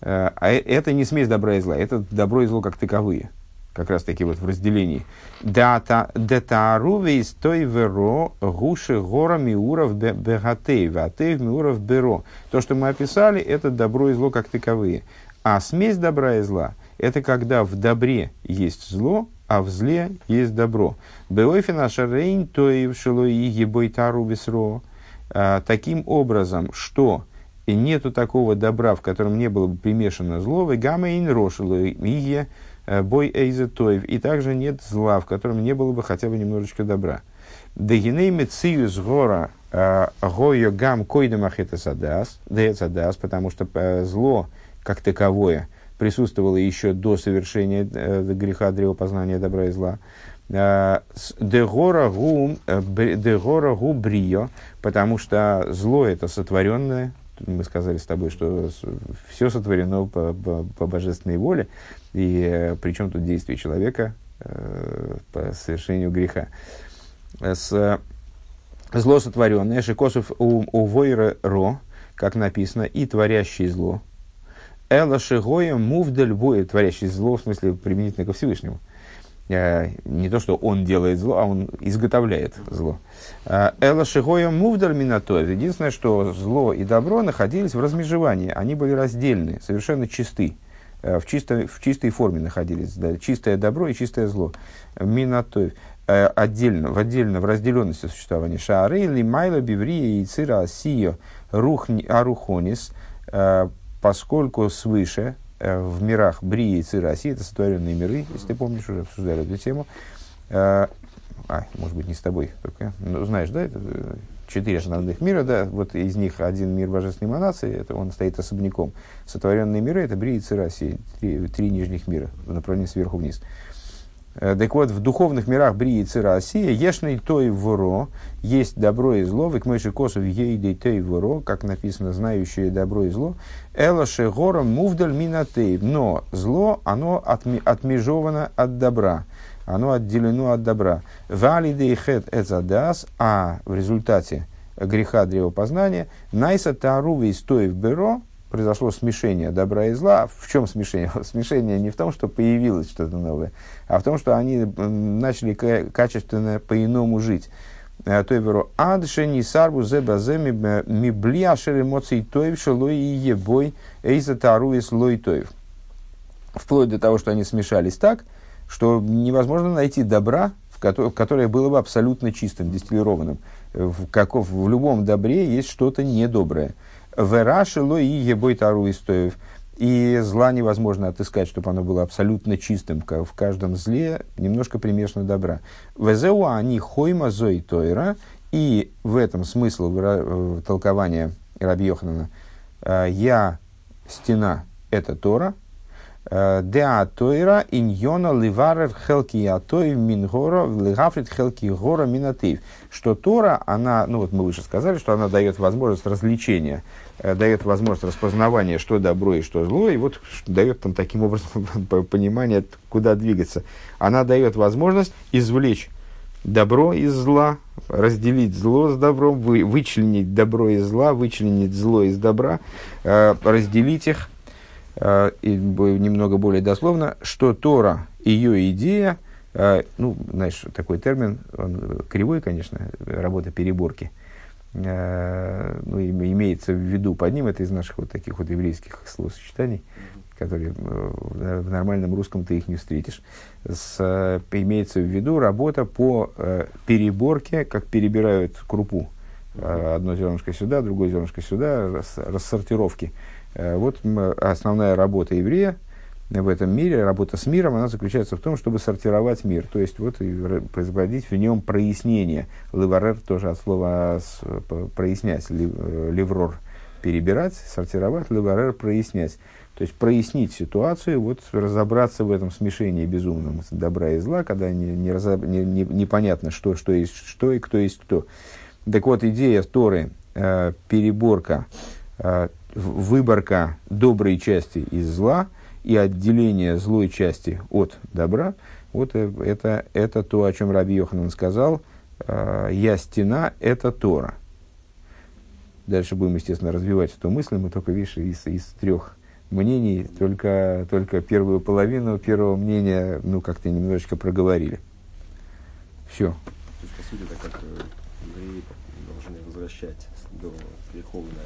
Э, а э, это не смесь добра и зла, это добро и зло как таковые. Как раз таки вот в разделении. Детааруве из той веро гуши гора миуров бегатей, ватей миуров беро. То, что мы описали, это добро и зло как таковые. А смесь добра и зла – это когда в добре есть зло, а в зле есть добро. Беойфина шарейн тоев шилой егибой тару весро. А, таким образом, что и нету такого добра, в котором не было бы примешано зло, и гамма ин рошилой иге э, бой эйзе тоев. И также нет зла, в котором не было бы хотя бы немножечко добра. Дегиней мециюс гора э, гойо гам койдемах это садас, потому что э, зло, как таковое, присутствовало еще до совершения э, греха древопознания добра и зла. Э, дегора гу э, брио, потому что зло это сотворенное, мы сказали с тобой, что все сотворено по, по, по божественной воле, и э, причем тут действие человека э, по совершению греха. С, зло сотворенное, шикосов у, у войра ро, как написано, и творящий зло, Эла Шигоя Мувдаль будет, творящий зло, в смысле применительно ко Всевышнему. Э, не то, что он делает зло, а он изготовляет зло. Э, Эла Шигоя Мувдаль Минатоев. Единственное, что зло и добро находились в размежевании. Они были раздельны, совершенно чисты. Э, в, чистой, в чистой форме находились. Да, чистое добро и чистое зло. Минатоев отдельно, в отдельно, в разделенности существования. Шаары, Лимайла, Биврия, Ицира, Асио, Рух, Арухонис, поскольку свыше э, в мирах Брии и Цираси, это сотворенные миры, если ты помнишь, уже обсуждали эту тему, э, а, может быть, не с тобой, только, ну, знаешь, да, это э, четыре основных мира, да, вот из них один мир божественной эманации, это он стоит особняком. Сотворенные миры – это Брии и Цираси, три, три нижних мира в направлении сверху вниз. Э, так вот, в духовных мирах Брии и Цира Осия, Ешный той воро, есть добро и зло, век мойши косов ейдей той воро, как написано, знающие добро и зло, эла шегора мувдаль минатей, но зло, оно отми, отмежовано от добра, оно отделено от добра. Вали дейхет эцадас, а в результате греха древопознания, найса тарувей стоев беро, произошло смешение добра и зла. В чем смешение? Смешение не в том, что появилось что-то новое, а в том, что они начали качественно по-иному жить. Э, то веру адше не сарбу зе базе ми бли ашер эмоций тоев шелой и ебой эйза тару и слой тоев. Вплоть до того, что они смешались так, что невозможно найти добра, в которое, которое было бы абсолютно чистым, дистиллированным. В, каков, в любом добре есть что-то недоброе. Верашило и ебой тару и стоев. и зла невозможно отыскать, чтобы оно было абсолютно чистым. В каждом зле немножко примешано добра. Везеу они хойма зой тойра, и в этом смысл э, толкования Раби Йоханана э, «Я стена – это Тора», э, Деа Тойра иньона ливарер хелки атой мингора лигафрит хелки гора минатив. Что Тора, она, ну вот мы выше сказали, что она дает возможность развлечения Э, дает возможность распознавания, что добро и что зло, и вот дает там таким образом понимание, куда двигаться. Она дает возможность извлечь добро из зла, разделить зло с добром, вы, вычленить добро из зла, вычленить зло из добра, э, разделить их, э, и немного более дословно, что Тора, ее идея, э, ну, знаешь, такой термин, он кривой, конечно, работа переборки – Э, ну, имеется в виду под ним, это из наших вот таких вот еврейских словосочетаний, которые э, в нормальном русском ты их не встретишь. С, э, имеется в виду работа по переборке, как перебирают крупу. Одно зернышко сюда, другое зернышко сюда, рассортировки. Вот основная работа еврея – в этом мире, работа с миром, она заключается в том, чтобы сортировать мир, то есть вот производить в нем прояснение. Леварер тоже от слова прояснять, э, леврор перебирать, сортировать, леварер прояснять. То есть прояснить ситуацию, вот разобраться в этом смешении безумном добра и зла, когда не, не, не, не, что, что есть что и кто есть кто. Так вот, идея Торы, э, переборка, э, выборка доброй части из зла – и отделение злой части от добра, вот э, это, это то, о чем Раби Йоханан сказал, э, «Я стена – это Тора». Дальше будем, естественно, развивать эту мысль, мы только, видишь, из, из трех мнений, только, только первую половину первого мнения, ну, как-то немножечко проговорили. Все. То есть, по сути, это как э, должны возвращать до греховное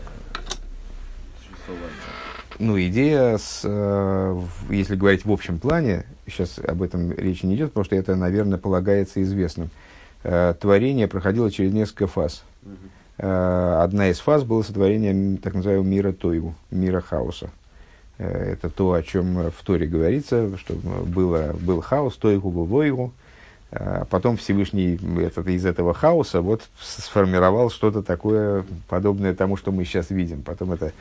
ну, идея, с, э, если говорить в общем плане, сейчас об этом речи не идет, потому что это, наверное, полагается известным. Э, творение проходило через несколько фаз. Э, одна из фаз было сотворение так называемого мира Тойву, мира хаоса. Это то, о чем в Торе говорится, что было, был хаос, Тойву, Войву. Э, потом Всевышний этот, из этого хаоса вот сформировал что-то такое, подобное тому, что мы сейчас видим. Потом это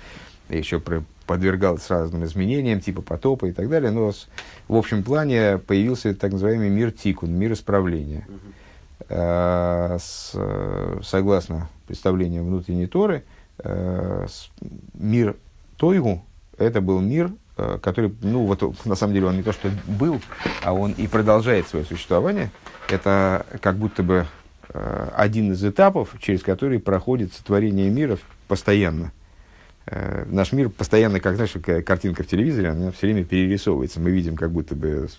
еще подвергалась разным изменениям, типа потопа и так далее, но с, в общем плане появился так называемый мир тикун, мир исправления. Э, с, согласно представлениям внутренней Торы, э, с, мир Тойгу – это был мир, э, который, ну вот на самом деле он не то что был, а он и продолжает свое существование. Это как будто бы один из этапов, через который проходит сотворение мира постоянно – Э, наш мир постоянно, как знаешь, картинка в телевизоре, она все время перерисовывается. Мы видим как будто бы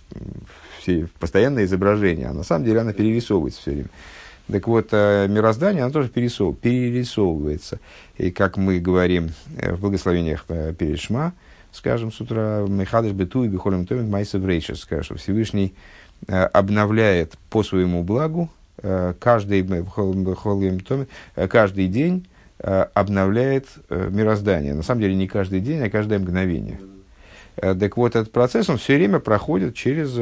все, постоянное изображение, а на самом деле она перерисовывается все время. Так вот, э, мироздание, оно тоже перерисов, перерисовывается. И как мы говорим э, в благословениях перед Шма, скажем с утра, Михадыш Бету и Бихолем Томик Майса Врейшес, скажем, что Всевышний обновляет по своему благу каждый, каждый день Э, обновляет э, мироздание. На самом деле не каждый день, а каждое мгновение. Э, так вот, этот процесс, он все время проходит через,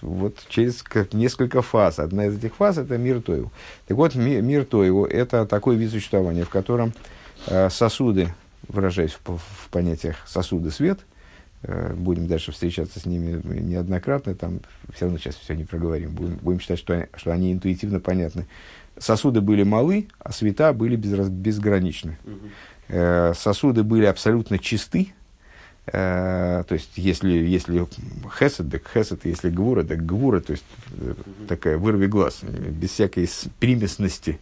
вот, через несколько фаз. Одна из этих фаз – это мир Тоеву. Так вот, мир, мир Тоеву – это такой вид существования, в котором сосуды, выражаясь в, в понятиях сосуды свет, будем дальше встречаться с ними неоднократно, там все равно сейчас все не проговорим, будем, будем считать, что что они интуитивно понятны сосуды были малы, а света были безраз, безграничны. Угу. сосуды были абсолютно чисты. Э, то есть, если, если хесед, так хесед, если гвура, так гвура, то есть угу. такая вырви глаз, без всякой примесности.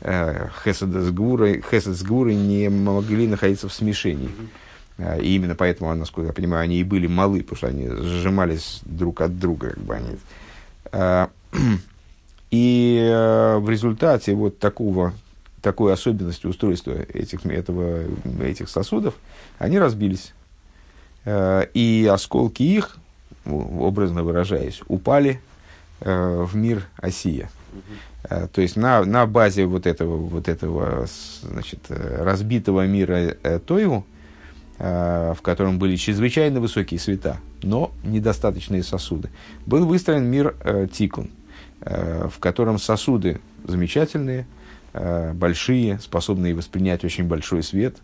Э, хеседа с гвурой, хесед с гвурой не могли находиться в смешении. Угу. И именно поэтому, насколько я понимаю, они и были малы, потому что они сжимались друг от друга. Как бы они. И э, в результате вот такого, такой особенности устройства этих, этого, этих сосудов, они разбились. Э, и осколки их, образно выражаясь, упали э, в мир Осия. То есть на, на базе вот этого, вот этого значит, разбитого мира Тойву в котором были чрезвычайно высокие света, но недостаточные сосуды. Был выстроен мир Тикун, в котором сосуды замечательные, большие, способные воспринять очень большой свет.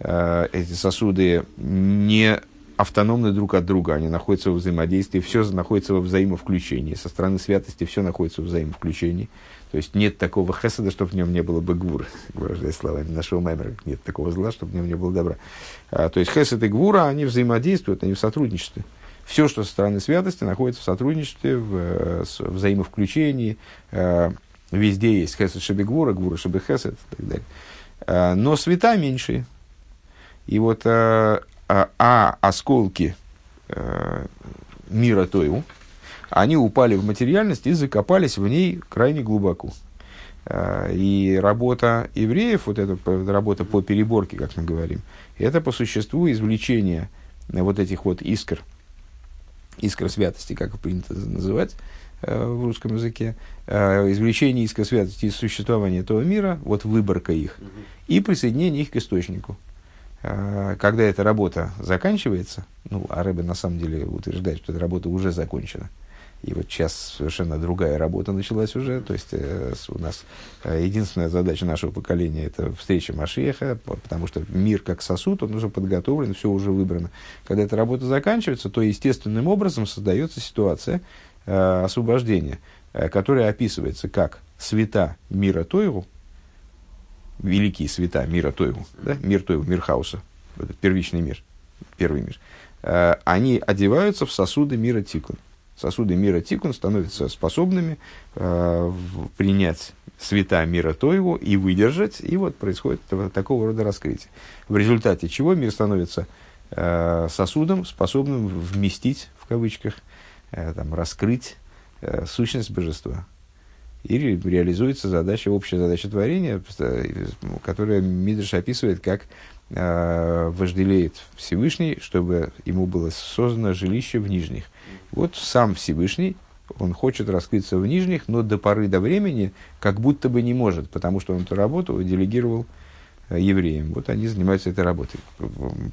Эти сосуды не автономны друг от друга, они находятся во взаимодействии, все находится во взаимовключении. Со стороны святости все находится в взаимовключении. То есть нет такого хесада, чтобы в нем не было бы гвур, выражаясь словами нашего маймера, нет такого зла, чтобы в нем не было добра. То есть хесад и гвура, они взаимодействуют, они в сотрудничестве. Все, что со стороны святости, находится в сотрудничестве, в, э, в взаимовключении. А, везде есть хесад шеби гвура, хесад и так далее. А, но света меньшие. И вот а, а, осколки э, мира Тойу, они упали в материальность и закопались в ней крайне глубоко. Э, и работа евреев, вот эта работа по переборке, как мы говорим, это по существу извлечение вот этих вот искр, искр святости, как принято называть э, в русском языке, э, извлечение искр святости из существования этого мира, вот выборка их, и присоединение их к источнику. А, когда эта работа заканчивается, ну, а Рэбе на самом деле утверждает, что эта работа уже закончена, и вот сейчас совершенно другая работа началась уже. То есть э, у нас э, единственная задача нашего поколения это встреча Машеха, потому что мир как сосуд, он уже подготовлен, все уже выбрано. Когда эта работа заканчивается, то естественным образом создается ситуация э, освобождения, которая описывается как света мира Тойру, великие света мира Тойву, да? мир Тойву, мир хаоса, первичный мир, первый мир, они одеваются в сосуды мира Тикун. Сосуды мира Тикун становятся способными э, принять света мира Тойву и выдержать, и вот происходит такого рода раскрытие. В результате чего мир становится э, сосудом, способным вместить, в кавычках, э, там, раскрыть э, сущность божества, и реализуется задача, общая задача творения, которая Мидриш описывает как э, вожделеет Всевышний, чтобы ему было создано жилище в нижних. Вот сам Всевышний, он хочет раскрыться в нижних, но до поры до времени как будто бы не может, потому что он эту работу делегировал э, евреям. Вот они занимаются этой работой.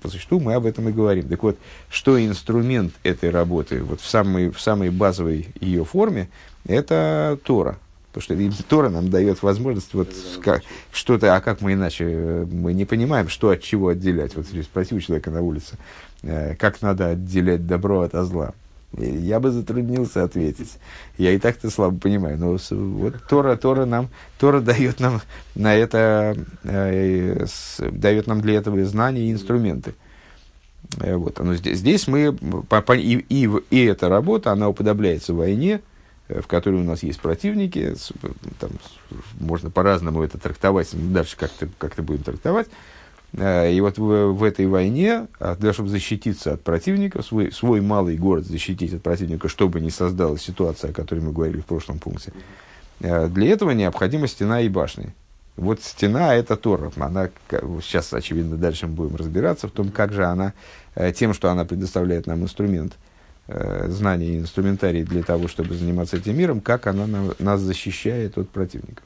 По существу мы об этом и говорим. Так вот, что инструмент этой работы вот в самой, в самой базовой ее форме, это Тора. Потому что Тора нам дает возможность вот как, что-то, а как мы иначе, мы не понимаем, что от чего отделять. Вот спроси у человека на улице, э, как надо отделять добро от зла. Я бы затруднился ответить. Я и так-то слабо понимаю. Но вот Тора, Тора нам, Тора дает нам на это, э, с, дает нам для этого знания и инструменты. Э, вот. Но здесь, здесь мы, и, и, и эта работа, она уподобляется войне, Э, в которой у нас есть противники, там, можно по-разному это трактовать, дальше как-то как будем трактовать. Э, и вот в, в этой войне, а, для чтобы защититься от противника, свой, свой малый город защитить от противника, чтобы не создалась ситуация, о которой мы говорили в прошлом пункте, э, для этого необходима стена и башни. Вот стена – это Тора. Она, сейчас, очевидно, дальше мы будем разбираться в том, как же она, тем, что она предоставляет нам инструмент – э, знаний и инструментарий для того, чтобы заниматься этим миром, как она на, нас защищает от противников.